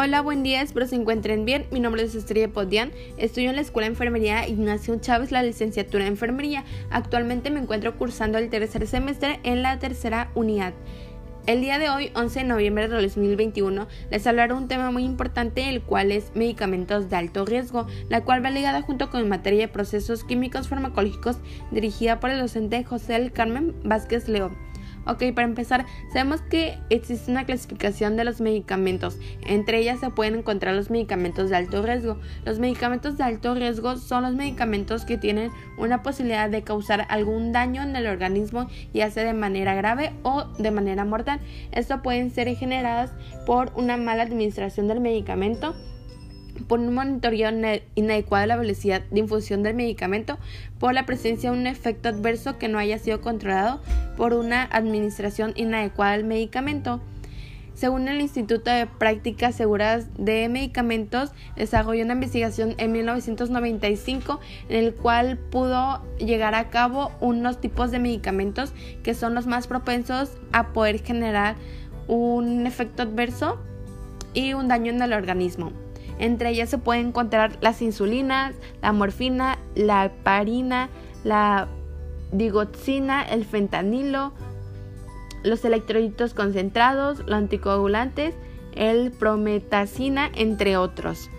Hola, buen día, espero se encuentren bien. Mi nombre es Estrella Podian, estudio en la Escuela de Enfermería Ignacio Chávez, la licenciatura en Enfermería. Actualmente me encuentro cursando el tercer semestre en la tercera unidad. El día de hoy, 11 de noviembre de 2021, les hablaré un tema muy importante, el cual es medicamentos de alto riesgo, la cual va ligada junto con materia de procesos químicos farmacológicos dirigida por el docente José Carmen Vázquez León. Ok, para empezar, sabemos que existe una clasificación de los medicamentos. Entre ellas se pueden encontrar los medicamentos de alto riesgo. Los medicamentos de alto riesgo son los medicamentos que tienen una posibilidad de causar algún daño en el organismo, ya sea de manera grave o de manera mortal. Esto pueden ser generadas por una mala administración del medicamento por un monitoreo inadecuado de la velocidad de infusión del medicamento, por la presencia de un efecto adverso que no haya sido controlado, por una administración inadecuada del medicamento. Según el Instituto de Prácticas Seguras de Medicamentos, desarrolló una investigación en 1995 en el cual pudo llegar a cabo unos tipos de medicamentos que son los más propensos a poder generar un efecto adverso y un daño en el organismo. Entre ellas se pueden encontrar las insulinas, la morfina, la heparina, la digoxina, el fentanilo, los electrolitos concentrados, los anticoagulantes, el prometacina, entre otros.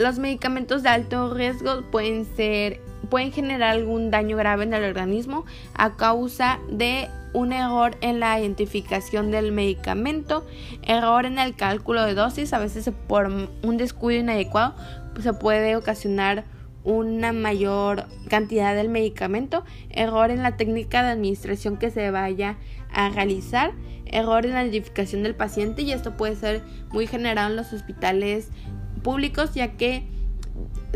Los medicamentos de alto riesgo pueden ser pueden generar algún daño grave en el organismo a causa de un error en la identificación del medicamento, error en el cálculo de dosis, a veces por un descuido inadecuado se puede ocasionar una mayor cantidad del medicamento, error en la técnica de administración que se vaya a realizar, error en la identificación del paciente y esto puede ser muy generado en los hospitales públicos ya que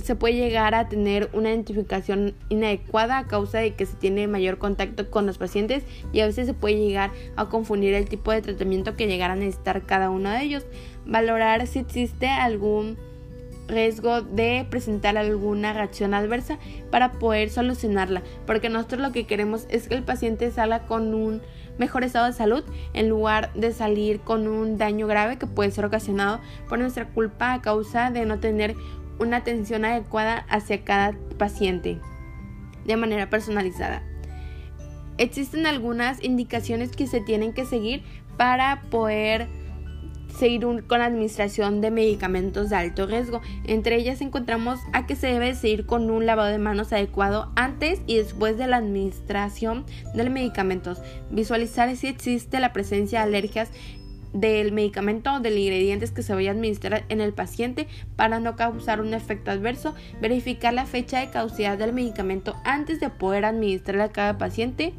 se puede llegar a tener una identificación inadecuada a causa de que se tiene mayor contacto con los pacientes y a veces se puede llegar a confundir el tipo de tratamiento que llegará a necesitar cada uno de ellos. Valorar si existe algún riesgo de presentar alguna reacción adversa para poder solucionarla, porque nosotros lo que queremos es que el paciente salga con un mejor estado de salud en lugar de salir con un daño grave que puede ser ocasionado por nuestra culpa a causa de no tener una atención adecuada hacia cada paciente de manera personalizada. Existen algunas indicaciones que se tienen que seguir para poder seguir con la administración de medicamentos de alto riesgo. Entre ellas encontramos a que se debe seguir con un lavado de manos adecuado antes y después de la administración del medicamento. Visualizar si existe la presencia de alergias del medicamento o del ingredientes que se vaya a administrar en el paciente para no causar un efecto adverso, verificar la fecha de caducidad del medicamento antes de poder administrarle a cada paciente,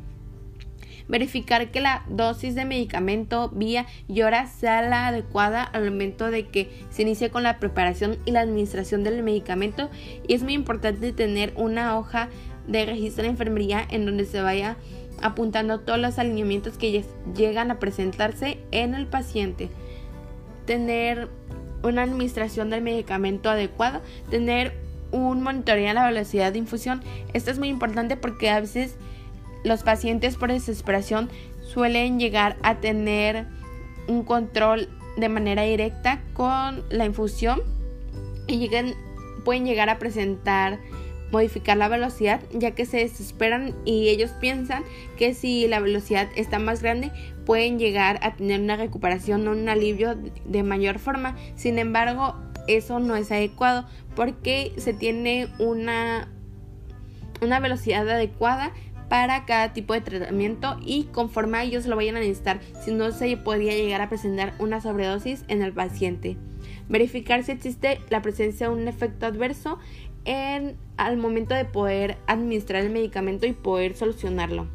verificar que la dosis de medicamento, vía y hora sea la adecuada al momento de que se inicie con la preparación y la administración del medicamento y es muy importante tener una hoja de registro de enfermería en donde se vaya apuntando todos los alineamientos que llegan a presentarse en el paciente. Tener una administración del medicamento adecuada, tener un monitoreo de la velocidad de infusión. Esto es muy importante porque a veces los pacientes por desesperación suelen llegar a tener un control de manera directa con la infusión y pueden llegar a presentar modificar la velocidad ya que se desesperan y ellos piensan que si la velocidad está más grande pueden llegar a tener una recuperación o un alivio de mayor forma. Sin embargo, eso no es adecuado porque se tiene una, una velocidad adecuada para cada tipo de tratamiento y conforme ellos lo vayan a necesitar, si no se podría llegar a presentar una sobredosis en el paciente. Verificar si existe la presencia de un efecto adverso en, al momento de poder administrar el medicamento y poder solucionarlo.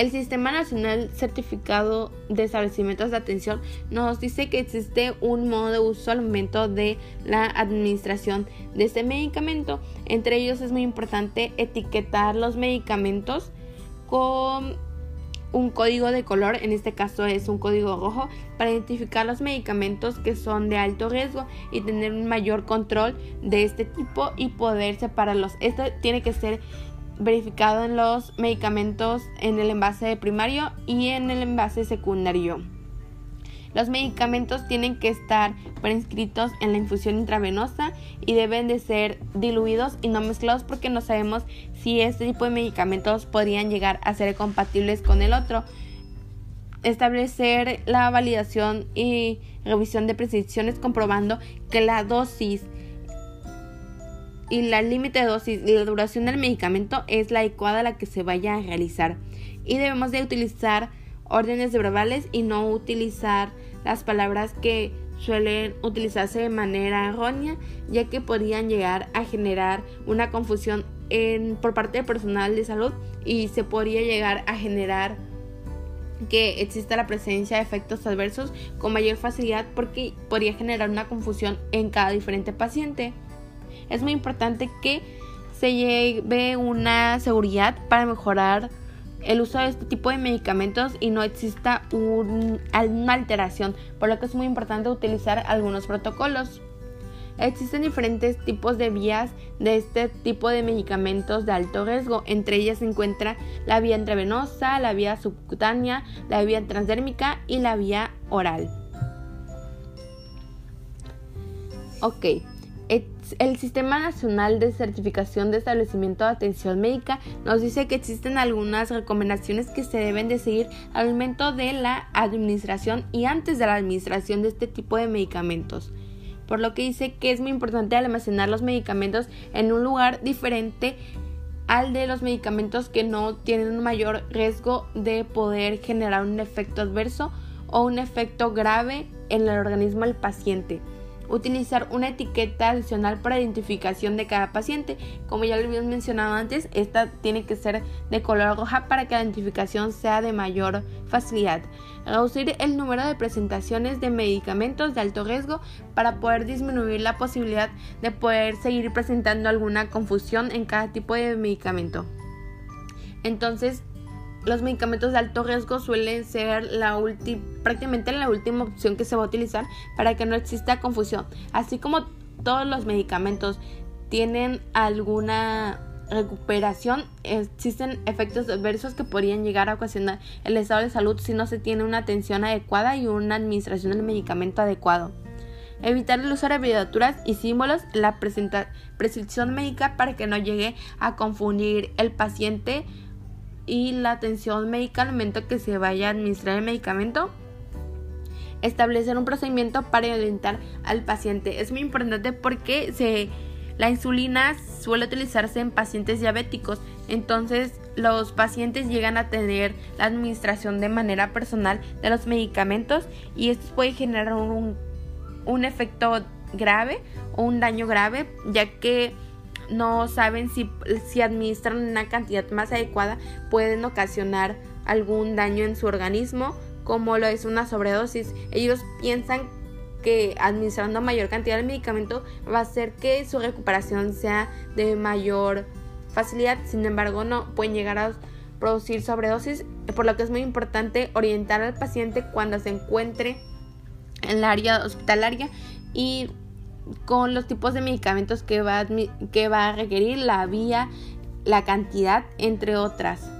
El Sistema Nacional Certificado de Establecimientos de Atención nos dice que existe un modo de uso al momento de la administración de este medicamento. Entre ellos es muy importante etiquetar los medicamentos con un código de color, en este caso es un código rojo, para identificar los medicamentos que son de alto riesgo y tener un mayor control de este tipo y poder separarlos. Esto tiene que ser verificado en los medicamentos en el envase primario y en el envase secundario. Los medicamentos tienen que estar prescritos en la infusión intravenosa y deben de ser diluidos y no mezclados porque no sabemos si este tipo de medicamentos podrían llegar a ser compatibles con el otro. Establecer la validación y revisión de prescripciones comprobando que la dosis y la límite de dosis y la duración del medicamento es la adecuada a la que se vaya a realizar. Y debemos de utilizar órdenes de verbales y no utilizar las palabras que suelen utilizarse de manera errónea, ya que podrían llegar a generar una confusión en, por parte del personal de salud y se podría llegar a generar que exista la presencia de efectos adversos con mayor facilidad porque podría generar una confusión en cada diferente paciente. Es muy importante que se lleve una seguridad para mejorar el uso de este tipo de medicamentos y no exista una alteración, por lo que es muy importante utilizar algunos protocolos. Existen diferentes tipos de vías de este tipo de medicamentos de alto riesgo. Entre ellas se encuentra la vía intravenosa, la vía subcutánea, la vía transdérmica y la vía oral. Ok, el Sistema Nacional de Certificación de Establecimiento de Atención Médica nos dice que existen algunas recomendaciones que se deben de seguir al momento de la administración y antes de la administración de este tipo de medicamentos. Por lo que dice que es muy importante almacenar los medicamentos en un lugar diferente al de los medicamentos que no tienen un mayor riesgo de poder generar un efecto adverso o un efecto grave en el organismo del paciente utilizar una etiqueta adicional para identificación de cada paciente. Como ya lo habíamos mencionado antes, esta tiene que ser de color roja para que la identificación sea de mayor facilidad. Reducir el número de presentaciones de medicamentos de alto riesgo para poder disminuir la posibilidad de poder seguir presentando alguna confusión en cada tipo de medicamento. Entonces, los medicamentos de alto riesgo suelen ser la prácticamente la última opción que se va a utilizar para que no exista confusión. Así como todos los medicamentos tienen alguna recuperación, existen efectos adversos que podrían llegar a ocasionar el estado de salud si no se tiene una atención adecuada y una administración del medicamento adecuado. Evitar el uso de abreviaturas y símbolos la prescripción médica para que no llegue a confundir el paciente y la atención médica al momento que se vaya a administrar el medicamento. Establecer un procedimiento para orientar al paciente. Es muy importante porque se, la insulina suele utilizarse en pacientes diabéticos. Entonces los pacientes llegan a tener la administración de manera personal de los medicamentos y esto puede generar un, un efecto grave o un daño grave ya que no saben si, si administran una cantidad más adecuada pueden ocasionar algún daño en su organismo como lo es una sobredosis. Ellos piensan que administrando mayor cantidad de medicamento va a hacer que su recuperación sea de mayor facilidad. Sin embargo, no pueden llegar a producir sobredosis, por lo que es muy importante orientar al paciente cuando se encuentre en el área hospitalaria y con los tipos de medicamentos que va, a, que va a requerir, la vía, la cantidad, entre otras.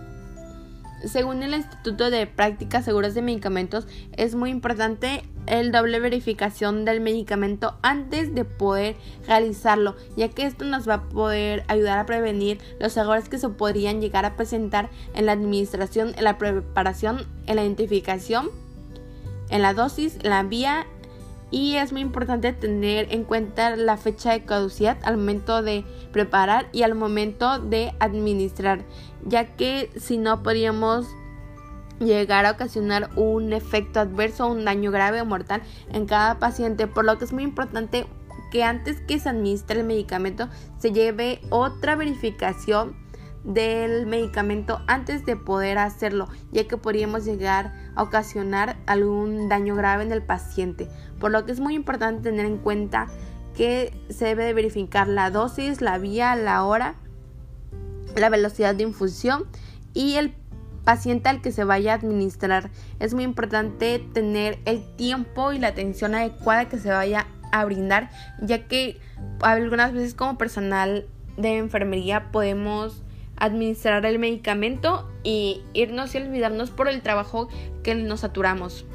Según el Instituto de Prácticas Seguras de Medicamentos, es muy importante el doble verificación del medicamento antes de poder realizarlo, ya que esto nos va a poder ayudar a prevenir los errores que se podrían llegar a presentar en la administración, en la preparación, en la identificación, en la dosis, la vía y es muy importante tener en cuenta la fecha de caducidad al momento de preparar y al momento de administrar, ya que si no podríamos llegar a ocasionar un efecto adverso, un daño grave o mortal en cada paciente, por lo que es muy importante que antes que se administre el medicamento se lleve otra verificación del medicamento antes de poder hacerlo, ya que podríamos llegar a ocasionar algún daño grave en el paciente. Por lo que es muy importante tener en cuenta que se debe de verificar la dosis, la vía, la hora, la velocidad de infusión y el paciente al que se vaya a administrar. Es muy importante tener el tiempo y la atención adecuada que se vaya a brindar, ya que algunas veces como personal de enfermería podemos administrar el medicamento y irnos y olvidarnos por el trabajo que nos saturamos.